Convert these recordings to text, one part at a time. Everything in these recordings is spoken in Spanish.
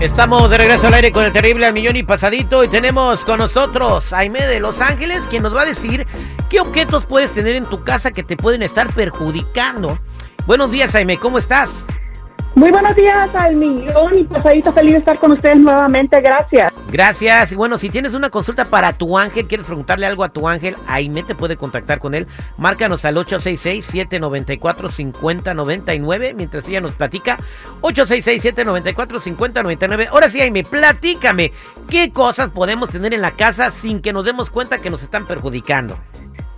Estamos de regreso al aire con el terrible al y pasadito y tenemos con nosotros a Aime de Los Ángeles quien nos va a decir qué objetos puedes tener en tu casa que te pueden estar perjudicando. Buenos días Aime, ¿cómo estás? Muy buenos días al millón y pasadito, feliz de estar con ustedes nuevamente, gracias. Gracias. Y bueno, si tienes una consulta para tu ángel, quieres preguntarle algo a tu ángel, Aime te puede contactar con él. Márcanos al 866-794-5099 mientras ella nos platica. 866-794-5099. Ahora sí, Aime, platícame, ¿qué cosas podemos tener en la casa sin que nos demos cuenta que nos están perjudicando?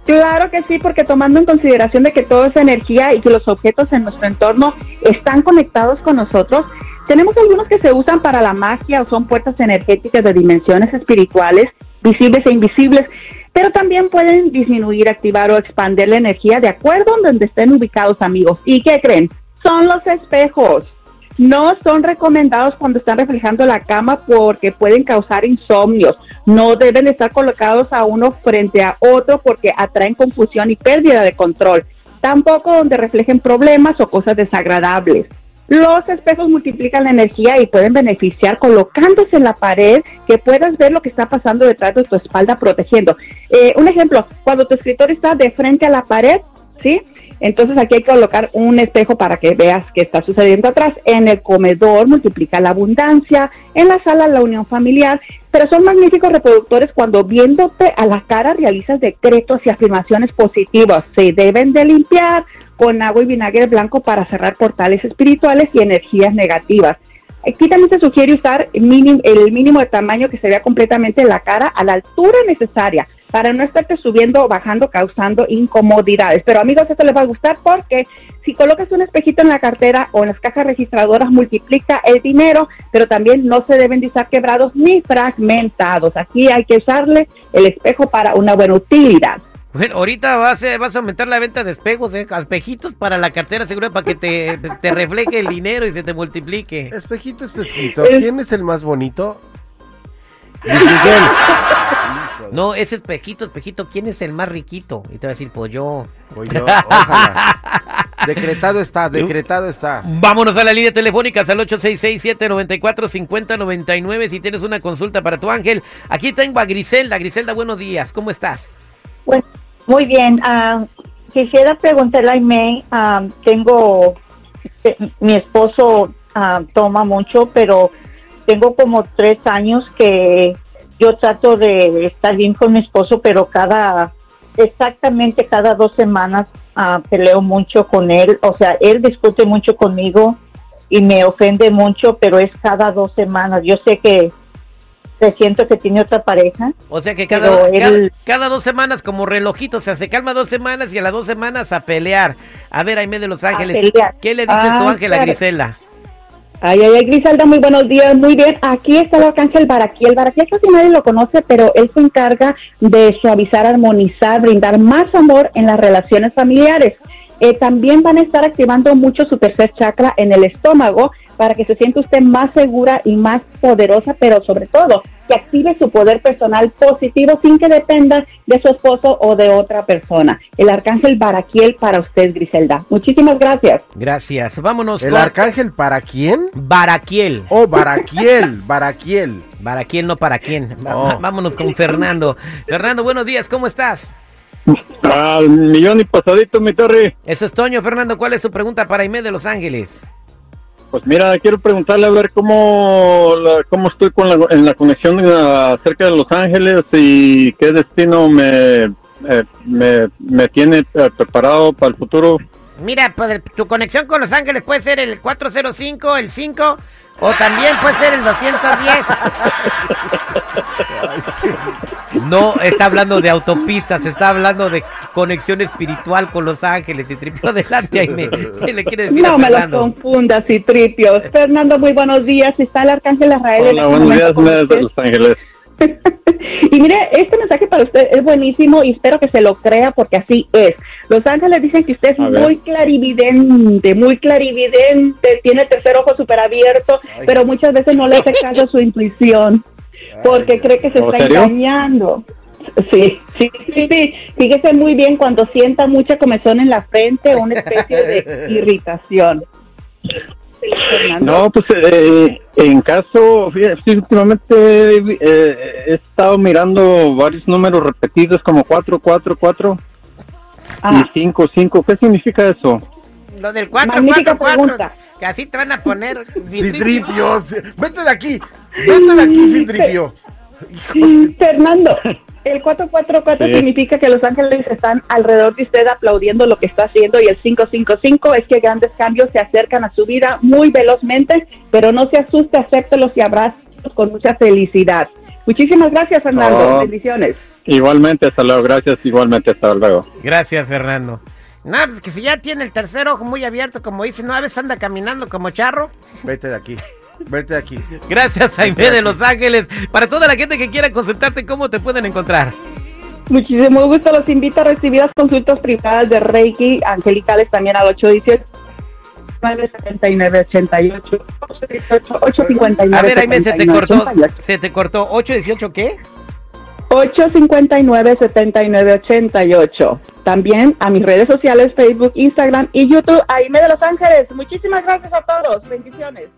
Claro que sí, porque tomando en consideración de que todo es energía y que los objetos en nuestro entorno están conectados con nosotros, tenemos algunos que se usan para la magia o son puertas energéticas de dimensiones espirituales, visibles e invisibles, pero también pueden disminuir, activar o expandir la energía de acuerdo a donde estén ubicados amigos. ¿Y qué creen? Son los espejos. No son recomendados cuando están reflejando la cama porque pueden causar insomnios. No deben estar colocados a uno frente a otro porque atraen confusión y pérdida de control. Tampoco donde reflejen problemas o cosas desagradables. Los espejos multiplican la energía y pueden beneficiar colocándose en la pared que puedas ver lo que está pasando detrás de tu espalda protegiendo. Eh, un ejemplo, cuando tu escritor está de frente a la pared, ¿sí? Entonces aquí hay que colocar un espejo para que veas qué está sucediendo atrás. En el comedor multiplica la abundancia, en la sala la unión familiar, pero son magníficos reproductores cuando viéndote a la cara realizas decretos y afirmaciones positivas. Se deben de limpiar con agua y vinagre blanco para cerrar portales espirituales y energías negativas. Aquí también se sugiere usar el mínimo, de tamaño que se vea completamente la cara a la altura necesaria para no estarte subiendo o bajando causando incomodidades. Pero amigos, esto les va a gustar porque si colocas un espejito en la cartera o en las cajas registradoras multiplica el dinero, pero también no se deben de usar quebrados ni fragmentados. Aquí hay que usarle el espejo para una buena utilidad. Bueno, ahorita vas a, vas a aumentar la venta de espejos, ¿eh? espejitos para la cartera seguro para que te, te refleje el dinero y se te multiplique. Espejito, espejito, ¿quién es el más bonito? No, ese espejito, espejito, ¿quién es el más riquito? Y te va a decir, pues yo. Pues yo, Decretado está, decretado está. Vámonos a la línea telefónica al 866-794-5099 si tienes una consulta para tu ángel. Aquí tengo a Griselda. Griselda, buenos días, ¿cómo estás? Pues muy bien. Uh, quisiera preguntarle a May, uh, tengo, eh, mi esposo uh, toma mucho, pero tengo como tres años que yo trato de estar bien con mi esposo, pero cada, exactamente cada dos semanas peleo mucho con él. O sea, él discute mucho conmigo y me ofende mucho, pero es cada dos semanas. Yo sé que siento que tiene otra pareja. O sea que cada, cada, dos semanas como relojito, o sea, se calma dos semanas y a las dos semanas a pelear. A ver, Aime de Los Ángeles, ¿qué le dice su ángel a Grisela? Ay, ay, ay, Griselda, muy buenos días, muy bien. Aquí está el arcángel Baraquiel. Baraquiel casi nadie lo conoce, pero él se encarga de suavizar, armonizar, brindar más amor en las relaciones familiares. Eh, también van a estar activando mucho su tercer chakra en el estómago para que se sienta usted más segura y más poderosa, pero sobre todo que active su poder personal positivo sin que dependa de su esposo o de otra persona. El arcángel Baraquiel para usted, Griselda. Muchísimas gracias. Gracias. Vámonos. ¿El arcángel para quién? Baraquiel. Oh, Baraquiel, Baraquiel. Baraquiel, no para quién. Oh. Vámonos con Fernando. Fernando, buenos días, ¿cómo estás? Al millón y pasadito, mi torre. Eso es Toño. Fernando, ¿cuál es tu pregunta para Aime de Los Ángeles? Pues mira, quiero preguntarle a ver cómo, cómo estoy con la, en la conexión acerca de Los Ángeles y qué destino me, eh, me, me, tiene eh, preparado para el futuro. Mira, pues tu conexión con Los Ángeles puede ser el 405, el 5 o también puede ser el 210. No está hablando de autopistas, está hablando de conexión espiritual con los ángeles. Y Tripio, adelante, Aime. ¿Qué le quiere decir No me lo confundas, y Tripio. Fernando, muy buenos días. Está el arcángel Israel. Hola, buenos días, de Los Ángeles. y mire, este mensaje para usted es buenísimo y espero que se lo crea porque así es. Los ángeles dicen que usted es muy clarividente, muy clarividente, tiene tercer ojo súper abierto, pero muchas veces no le hace caso a su intuición porque cree que se está engañando. Sí, sí, sí, sí. Fíjese muy bien cuando sienta mucha comezón en la frente o una especie de irritación. Fernando. No, pues eh, en caso, fíjate, sí, últimamente eh, he estado mirando varios números repetidos como 444 Ah, y 55. ¿Qué significa eso? Lo del 4, Magnífica 4, 4. pregunta. Que así te van a poner. Citripio. sí. Vete de aquí. Vete de aquí, Citripio. Fernando, el 444 Sí. significa que los ángeles están alrededor de usted aplaudiendo lo que está haciendo y el 555 es que grandes cambios se acercan a su vida muy velozmente, pero no se asuste, acéptelos y abrazos con mucha felicidad. Muchísimas gracias, Fernando. Oh. Bendiciones. Igualmente, hasta luego. Gracias, igualmente, hasta luego. Gracias, Fernando. No, pues que si ya tiene el tercer ojo muy abierto, como dice, no, a veces anda caminando como charro. Vete de aquí. Vete de aquí. Gracias, Jaime de Los Ángeles. Para toda la gente que quiera consultarte, ¿cómo te pueden encontrar? Muchísimo gusto. Los invito a recibir las consultas privadas de Reiki angelicales también al 818 979 859 A ver, Jaime, se te cortó. Se te cortó. ¿818 qué? 859-7988. También a mis redes sociales, Facebook, Instagram y YouTube, Aime de Los Ángeles. Muchísimas gracias a todos. Bendiciones.